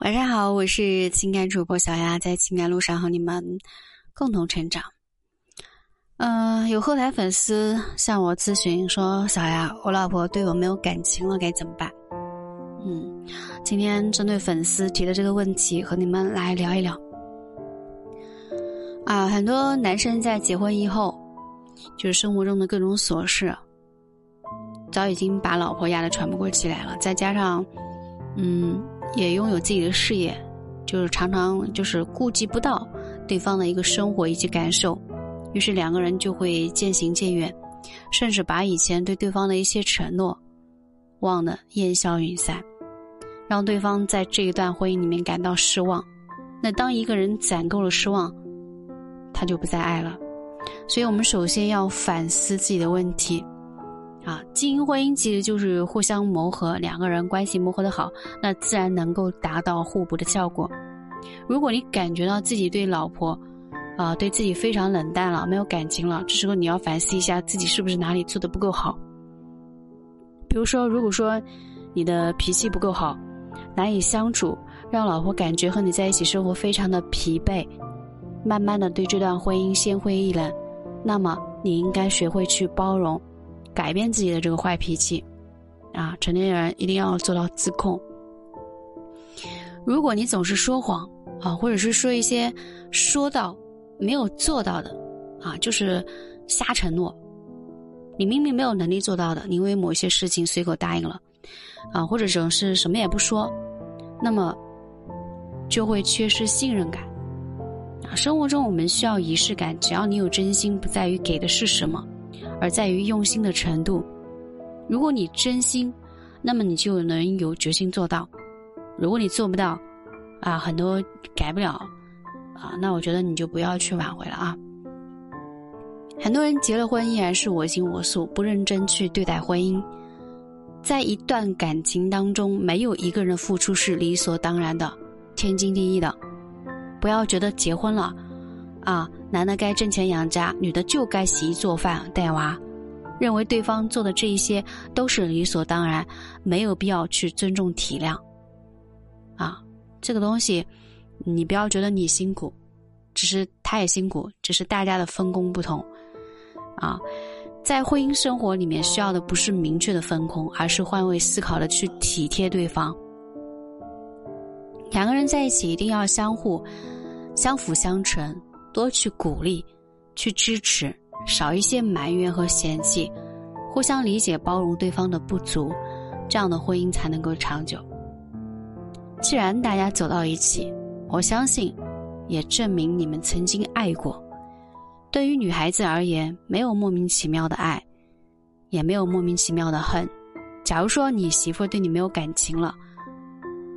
晚上好，我是情感主播小丫，在情感路上和你们共同成长。嗯，有后台粉丝向我咨询说：“小丫，我老婆对我没有感情了，该怎么办？”嗯，今天针对粉丝提的这个问题，和你们来聊一聊。啊，很多男生在结婚以后，就是生活中的各种琐事，早已经把老婆压得喘不过气来了，再加上，嗯。也拥有自己的事业，就是常常就是顾及不到对方的一个生活以及感受，于是两个人就会渐行渐远，甚至把以前对对方的一些承诺忘得烟消云散，让对方在这一段婚姻里面感到失望。那当一个人攒够了失望，他就不再爱了。所以我们首先要反思自己的问题。啊，经营婚姻其实就是互相磨合，两个人关系磨合的好，那自然能够达到互补的效果。如果你感觉到自己对老婆，啊，对自己非常冷淡了，没有感情了，这时候你要反思一下自己是不是哪里做的不够好。比如说，如果说你的脾气不够好，难以相处，让老婆感觉和你在一起生活非常的疲惫，慢慢的对这段婚姻心灰意冷，那么你应该学会去包容。改变自己的这个坏脾气，啊，成年人一定要做到自控。如果你总是说谎啊，或者是说一些说到没有做到的，啊，就是瞎承诺，你明明没有能力做到的，你因为某些事情随口答应了，啊，或者总是什么也不说，那么就会缺失信任感。啊，生活中我们需要仪式感，只要你有真心，不在于给的是什么。而在于用心的程度。如果你真心，那么你就能有决心做到；如果你做不到，啊，很多改不了，啊，那我觉得你就不要去挽回了啊。很多人结了婚依然是我行我素，不认真去对待婚姻。在一段感情当中，没有一个人付出是理所当然的、天经地义的。不要觉得结婚了。啊，男的该挣钱养家，女的就该洗衣做饭带娃，认为对方做的这一些都是理所当然，没有必要去尊重体谅。啊，这个东西，你不要觉得你辛苦，只是他也辛苦，只是大家的分工不同。啊，在婚姻生活里面需要的不是明确的分工，而是换位思考的去体贴对方。两个人在一起一定要相互相辅相成。多去鼓励，去支持，少一些埋怨和嫌弃，互相理解包容对方的不足，这样的婚姻才能够长久。既然大家走到一起，我相信，也证明你们曾经爱过。对于女孩子而言，没有莫名其妙的爱，也没有莫名其妙的恨。假如说你媳妇对你没有感情了，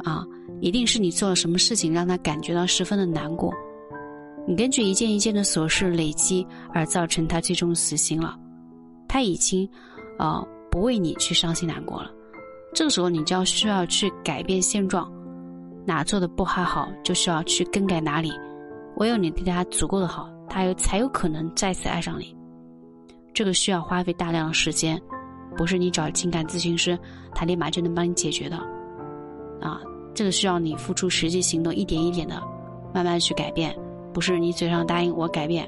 啊，一定是你做了什么事情让她感觉到十分的难过。你根据一件一件的琐事累积而造成他最终死心了，他已经，呃，不为你去伤心难过了。这个时候，你就要需要去改变现状，哪做的不还好，就需要去更改哪里。唯有你对他足够的好，他有才有可能再次爱上你。这个需要花费大量的时间，不是你找情感咨询师，他立马就能帮你解决的。啊，这个需要你付出实际行动，一点一点的，慢慢去改变。不是你嘴上答应我改变，